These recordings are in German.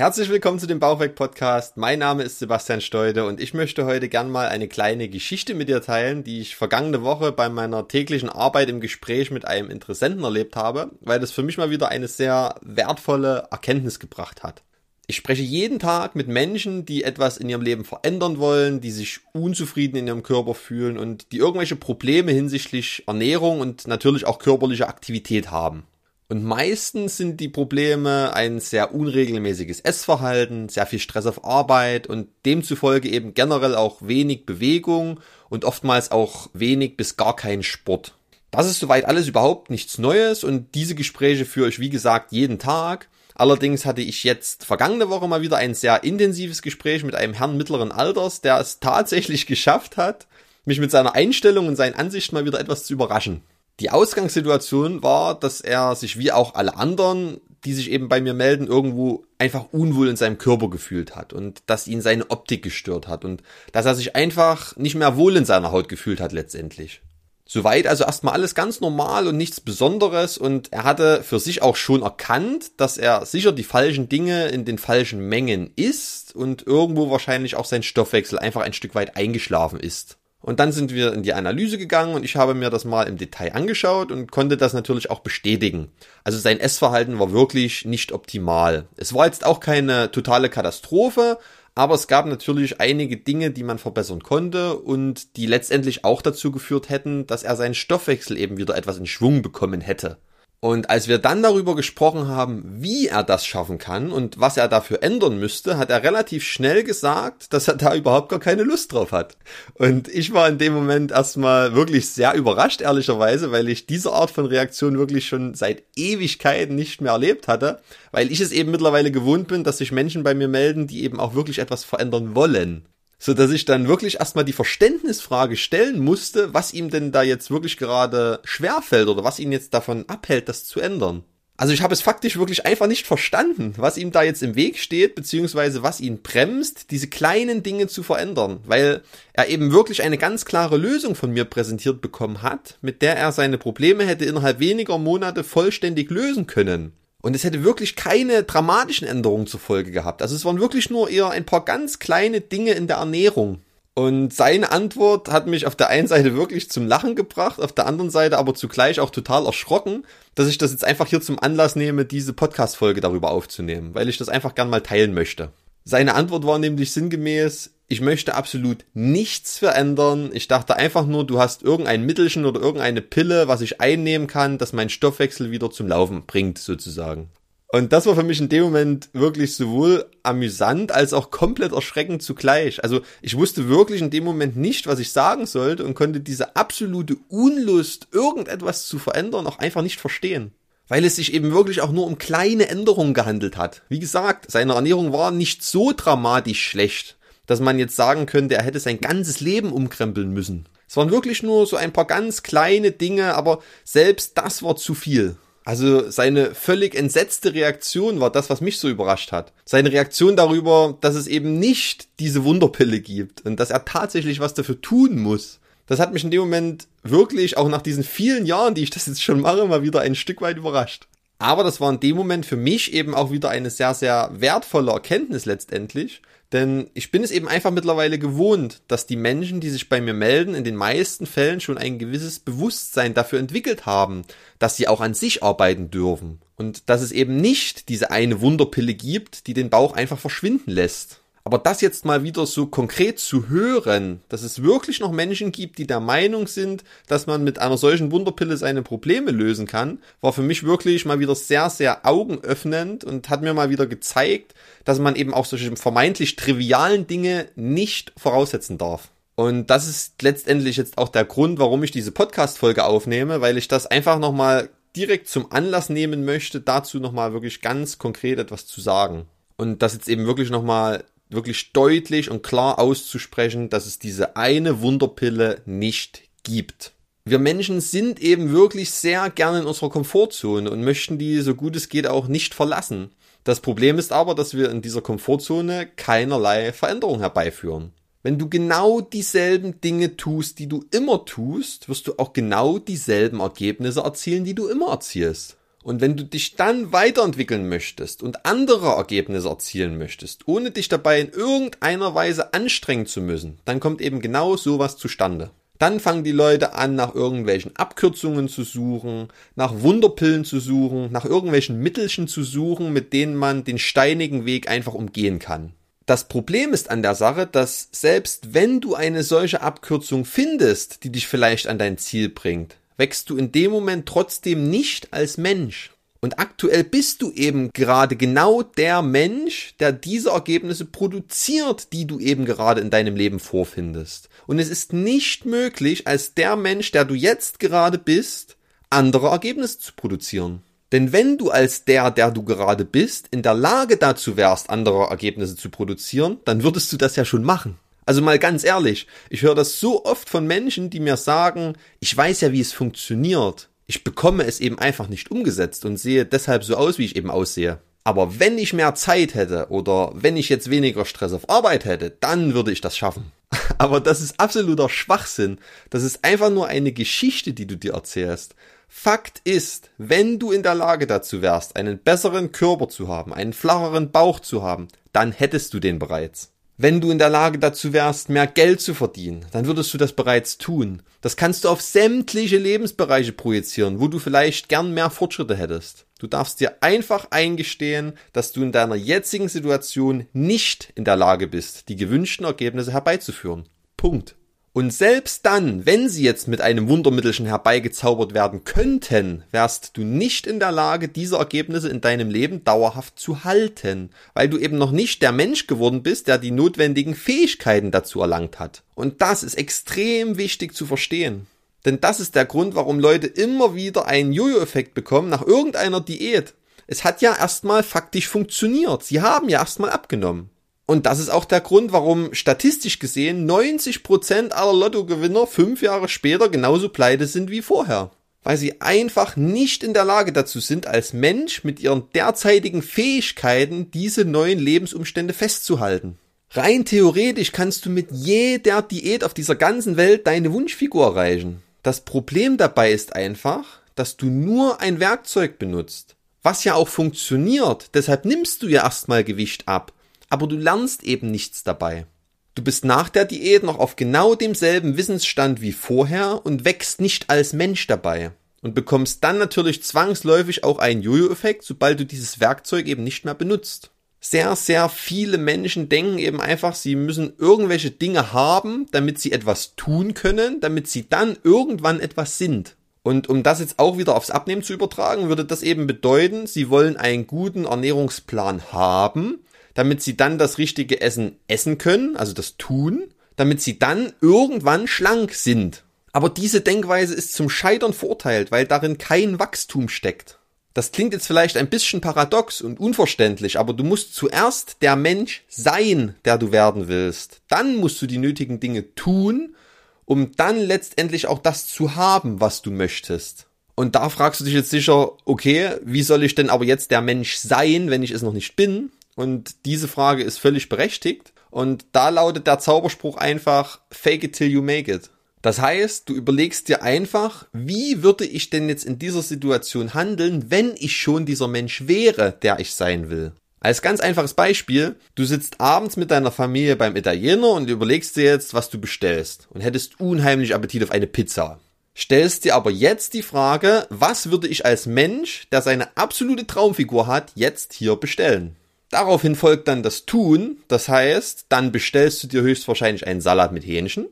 Herzlich willkommen zu dem Bauchweg Podcast. Mein Name ist Sebastian Steude und ich möchte heute gern mal eine kleine Geschichte mit dir teilen, die ich vergangene Woche bei meiner täglichen Arbeit im Gespräch mit einem Interessenten erlebt habe, weil das für mich mal wieder eine sehr wertvolle Erkenntnis gebracht hat. Ich spreche jeden Tag mit Menschen, die etwas in ihrem Leben verändern wollen, die sich unzufrieden in ihrem Körper fühlen und die irgendwelche Probleme hinsichtlich Ernährung und natürlich auch körperlicher Aktivität haben. Und meistens sind die Probleme ein sehr unregelmäßiges Essverhalten, sehr viel Stress auf Arbeit und demzufolge eben generell auch wenig Bewegung und oftmals auch wenig bis gar kein Sport. Das ist soweit alles überhaupt nichts Neues und diese Gespräche führe ich wie gesagt jeden Tag. Allerdings hatte ich jetzt vergangene Woche mal wieder ein sehr intensives Gespräch mit einem Herrn mittleren Alters, der es tatsächlich geschafft hat, mich mit seiner Einstellung und seinen Ansichten mal wieder etwas zu überraschen. Die Ausgangssituation war, dass er sich wie auch alle anderen, die sich eben bei mir melden, irgendwo einfach unwohl in seinem Körper gefühlt hat und dass ihn seine Optik gestört hat und dass er sich einfach nicht mehr wohl in seiner Haut gefühlt hat letztendlich. Soweit also erstmal alles ganz normal und nichts Besonderes und er hatte für sich auch schon erkannt, dass er sicher die falschen Dinge in den falschen Mengen isst und irgendwo wahrscheinlich auch sein Stoffwechsel einfach ein Stück weit eingeschlafen ist. Und dann sind wir in die Analyse gegangen und ich habe mir das mal im Detail angeschaut und konnte das natürlich auch bestätigen. Also sein Essverhalten war wirklich nicht optimal. Es war jetzt auch keine totale Katastrophe, aber es gab natürlich einige Dinge, die man verbessern konnte und die letztendlich auch dazu geführt hätten, dass er seinen Stoffwechsel eben wieder etwas in Schwung bekommen hätte. Und als wir dann darüber gesprochen haben, wie er das schaffen kann und was er dafür ändern müsste, hat er relativ schnell gesagt, dass er da überhaupt gar keine Lust drauf hat. Und ich war in dem Moment erstmal wirklich sehr überrascht, ehrlicherweise, weil ich diese Art von Reaktion wirklich schon seit Ewigkeiten nicht mehr erlebt hatte, weil ich es eben mittlerweile gewohnt bin, dass sich Menschen bei mir melden, die eben auch wirklich etwas verändern wollen so dass ich dann wirklich erstmal die Verständnisfrage stellen musste, was ihm denn da jetzt wirklich gerade schwerfällt oder was ihn jetzt davon abhält, das zu ändern. Also ich habe es faktisch wirklich einfach nicht verstanden, was ihm da jetzt im Weg steht, beziehungsweise was ihn bremst, diese kleinen Dinge zu verändern, weil er eben wirklich eine ganz klare Lösung von mir präsentiert bekommen hat, mit der er seine Probleme hätte innerhalb weniger Monate vollständig lösen können. Und es hätte wirklich keine dramatischen Änderungen zur Folge gehabt. Also es waren wirklich nur eher ein paar ganz kleine Dinge in der Ernährung. Und seine Antwort hat mich auf der einen Seite wirklich zum Lachen gebracht, auf der anderen Seite aber zugleich auch total erschrocken, dass ich das jetzt einfach hier zum Anlass nehme, diese Podcast-Folge darüber aufzunehmen, weil ich das einfach gern mal teilen möchte. Seine Antwort war nämlich sinngemäß, ich möchte absolut nichts verändern. Ich dachte einfach nur, du hast irgendein Mittelchen oder irgendeine Pille, was ich einnehmen kann, das meinen Stoffwechsel wieder zum Laufen bringt, sozusagen. Und das war für mich in dem Moment wirklich sowohl amüsant als auch komplett erschreckend zugleich. Also ich wusste wirklich in dem Moment nicht, was ich sagen sollte und konnte diese absolute Unlust, irgendetwas zu verändern, auch einfach nicht verstehen. Weil es sich eben wirklich auch nur um kleine Änderungen gehandelt hat. Wie gesagt, seine Ernährung war nicht so dramatisch schlecht dass man jetzt sagen könnte, er hätte sein ganzes Leben umkrempeln müssen. Es waren wirklich nur so ein paar ganz kleine Dinge, aber selbst das war zu viel. Also seine völlig entsetzte Reaktion war das, was mich so überrascht hat. Seine Reaktion darüber, dass es eben nicht diese Wunderpille gibt und dass er tatsächlich was dafür tun muss. Das hat mich in dem Moment wirklich, auch nach diesen vielen Jahren, die ich das jetzt schon mache, mal wieder ein Stück weit überrascht. Aber das war in dem Moment für mich eben auch wieder eine sehr, sehr wertvolle Erkenntnis letztendlich, denn ich bin es eben einfach mittlerweile gewohnt, dass die Menschen, die sich bei mir melden, in den meisten Fällen schon ein gewisses Bewusstsein dafür entwickelt haben, dass sie auch an sich arbeiten dürfen. Und dass es eben nicht diese eine Wunderpille gibt, die den Bauch einfach verschwinden lässt. Aber das jetzt mal wieder so konkret zu hören, dass es wirklich noch Menschen gibt, die der Meinung sind, dass man mit einer solchen Wunderpille seine Probleme lösen kann, war für mich wirklich mal wieder sehr, sehr augenöffnend und hat mir mal wieder gezeigt, dass man eben auch solche vermeintlich trivialen Dinge nicht voraussetzen darf. Und das ist letztendlich jetzt auch der Grund, warum ich diese Podcast-Folge aufnehme, weil ich das einfach nochmal direkt zum Anlass nehmen möchte, dazu nochmal wirklich ganz konkret etwas zu sagen. Und das jetzt eben wirklich nochmal wirklich deutlich und klar auszusprechen, dass es diese eine Wunderpille nicht gibt. Wir Menschen sind eben wirklich sehr gerne in unserer Komfortzone und möchten die, so gut es geht, auch nicht verlassen. Das Problem ist aber, dass wir in dieser Komfortzone keinerlei Veränderung herbeiführen. Wenn du genau dieselben Dinge tust, die du immer tust, wirst du auch genau dieselben Ergebnisse erzielen, die du immer erzielst. Und wenn du dich dann weiterentwickeln möchtest und andere Ergebnisse erzielen möchtest, ohne dich dabei in irgendeiner Weise anstrengen zu müssen, dann kommt eben genau sowas zustande. Dann fangen die Leute an, nach irgendwelchen Abkürzungen zu suchen, nach Wunderpillen zu suchen, nach irgendwelchen Mittelchen zu suchen, mit denen man den steinigen Weg einfach umgehen kann. Das Problem ist an der Sache, dass selbst wenn du eine solche Abkürzung findest, die dich vielleicht an dein Ziel bringt, wächst du in dem Moment trotzdem nicht als Mensch. Und aktuell bist du eben gerade genau der Mensch, der diese Ergebnisse produziert, die du eben gerade in deinem Leben vorfindest. Und es ist nicht möglich, als der Mensch, der du jetzt gerade bist, andere Ergebnisse zu produzieren. Denn wenn du als der, der du gerade bist, in der Lage dazu wärst, andere Ergebnisse zu produzieren, dann würdest du das ja schon machen. Also mal ganz ehrlich, ich höre das so oft von Menschen, die mir sagen, ich weiß ja, wie es funktioniert. Ich bekomme es eben einfach nicht umgesetzt und sehe deshalb so aus, wie ich eben aussehe. Aber wenn ich mehr Zeit hätte oder wenn ich jetzt weniger Stress auf Arbeit hätte, dann würde ich das schaffen. Aber das ist absoluter Schwachsinn. Das ist einfach nur eine Geschichte, die du dir erzählst. Fakt ist, wenn du in der Lage dazu wärst, einen besseren Körper zu haben, einen flacheren Bauch zu haben, dann hättest du den bereits. Wenn du in der Lage dazu wärst, mehr Geld zu verdienen, dann würdest du das bereits tun. Das kannst du auf sämtliche Lebensbereiche projizieren, wo du vielleicht gern mehr Fortschritte hättest. Du darfst dir einfach eingestehen, dass du in deiner jetzigen Situation nicht in der Lage bist, die gewünschten Ergebnisse herbeizuführen. Punkt. Und selbst dann, wenn sie jetzt mit einem Wundermittelchen herbeigezaubert werden könnten, wärst du nicht in der Lage, diese Ergebnisse in deinem Leben dauerhaft zu halten, weil du eben noch nicht der Mensch geworden bist, der die notwendigen Fähigkeiten dazu erlangt hat. Und das ist extrem wichtig zu verstehen. Denn das ist der Grund, warum Leute immer wieder einen Jojo-Effekt bekommen nach irgendeiner Diät. Es hat ja erstmal faktisch funktioniert. Sie haben ja erstmal abgenommen. Und das ist auch der Grund, warum statistisch gesehen 90% aller Lottogewinner fünf Jahre später genauso pleite sind wie vorher. Weil sie einfach nicht in der Lage dazu sind, als Mensch mit ihren derzeitigen Fähigkeiten diese neuen Lebensumstände festzuhalten. Rein theoretisch kannst du mit jeder Diät auf dieser ganzen Welt deine Wunschfigur erreichen. Das Problem dabei ist einfach, dass du nur ein Werkzeug benutzt. Was ja auch funktioniert, deshalb nimmst du ja erstmal Gewicht ab aber du lernst eben nichts dabei. Du bist nach der Diät noch auf genau demselben Wissensstand wie vorher und wächst nicht als Mensch dabei und bekommst dann natürlich zwangsläufig auch einen Jojo-Effekt, sobald du dieses Werkzeug eben nicht mehr benutzt. Sehr, sehr viele Menschen denken eben einfach, sie müssen irgendwelche Dinge haben, damit sie etwas tun können, damit sie dann irgendwann etwas sind. Und um das jetzt auch wieder aufs Abnehmen zu übertragen, würde das eben bedeuten, sie wollen einen guten Ernährungsplan haben, damit sie dann das richtige Essen essen können, also das tun, damit sie dann irgendwann schlank sind. Aber diese Denkweise ist zum Scheitern verurteilt, weil darin kein Wachstum steckt. Das klingt jetzt vielleicht ein bisschen paradox und unverständlich, aber du musst zuerst der Mensch sein, der du werden willst. Dann musst du die nötigen Dinge tun, um dann letztendlich auch das zu haben, was du möchtest. Und da fragst du dich jetzt sicher, okay, wie soll ich denn aber jetzt der Mensch sein, wenn ich es noch nicht bin? Und diese Frage ist völlig berechtigt. Und da lautet der Zauberspruch einfach, fake it till you make it. Das heißt, du überlegst dir einfach, wie würde ich denn jetzt in dieser Situation handeln, wenn ich schon dieser Mensch wäre, der ich sein will. Als ganz einfaches Beispiel, du sitzt abends mit deiner Familie beim Italiener und überlegst dir jetzt, was du bestellst und hättest unheimlich Appetit auf eine Pizza. Stellst dir aber jetzt die Frage, was würde ich als Mensch, der seine absolute Traumfigur hat, jetzt hier bestellen? Daraufhin folgt dann das Tun, das heißt, dann bestellst du dir höchstwahrscheinlich einen Salat mit Hähnchen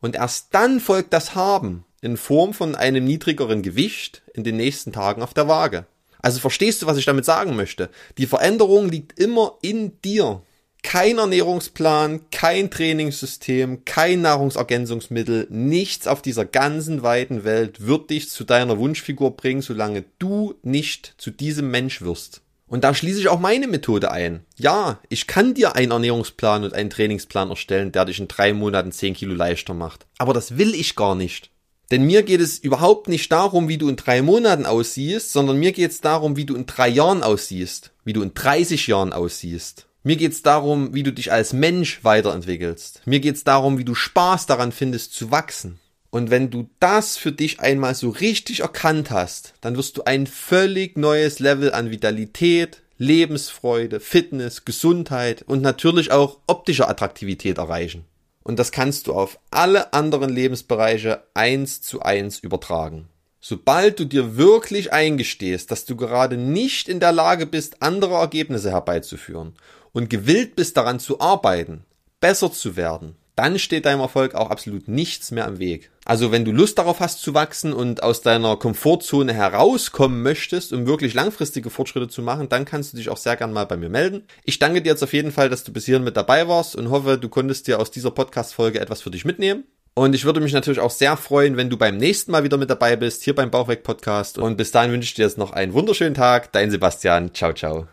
und erst dann folgt das Haben in Form von einem niedrigeren Gewicht in den nächsten Tagen auf der Waage. Also verstehst du, was ich damit sagen möchte? Die Veränderung liegt immer in dir. Kein Ernährungsplan, kein Trainingssystem, kein Nahrungsergänzungsmittel, nichts auf dieser ganzen weiten Welt wird dich zu deiner Wunschfigur bringen, solange du nicht zu diesem Mensch wirst. Und da schließe ich auch meine Methode ein. Ja, ich kann dir einen Ernährungsplan und einen Trainingsplan erstellen, der dich in drei Monaten zehn Kilo leichter macht. Aber das will ich gar nicht. Denn mir geht es überhaupt nicht darum, wie du in drei Monaten aussiehst, sondern mir geht es darum, wie du in drei Jahren aussiehst, wie du in 30 Jahren aussiehst. Mir geht es darum, wie du dich als Mensch weiterentwickelst. Mir geht es darum, wie du Spaß daran findest zu wachsen. Und wenn du das für dich einmal so richtig erkannt hast, dann wirst du ein völlig neues Level an Vitalität, Lebensfreude, Fitness, Gesundheit und natürlich auch optischer Attraktivität erreichen. Und das kannst du auf alle anderen Lebensbereiche eins zu eins übertragen. Sobald du dir wirklich eingestehst, dass du gerade nicht in der Lage bist, andere Ergebnisse herbeizuführen und gewillt bist daran zu arbeiten, besser zu werden, dann steht deinem Erfolg auch absolut nichts mehr im Weg. Also wenn du Lust darauf hast zu wachsen und aus deiner Komfortzone herauskommen möchtest, um wirklich langfristige Fortschritte zu machen, dann kannst du dich auch sehr gern mal bei mir melden. Ich danke dir jetzt auf jeden Fall, dass du bis hierhin mit dabei warst und hoffe, du konntest dir aus dieser Podcast-Folge etwas für dich mitnehmen. Und ich würde mich natürlich auch sehr freuen, wenn du beim nächsten Mal wieder mit dabei bist, hier beim Bauchweg Podcast. Und bis dahin wünsche ich dir jetzt noch einen wunderschönen Tag. Dein Sebastian. Ciao, ciao.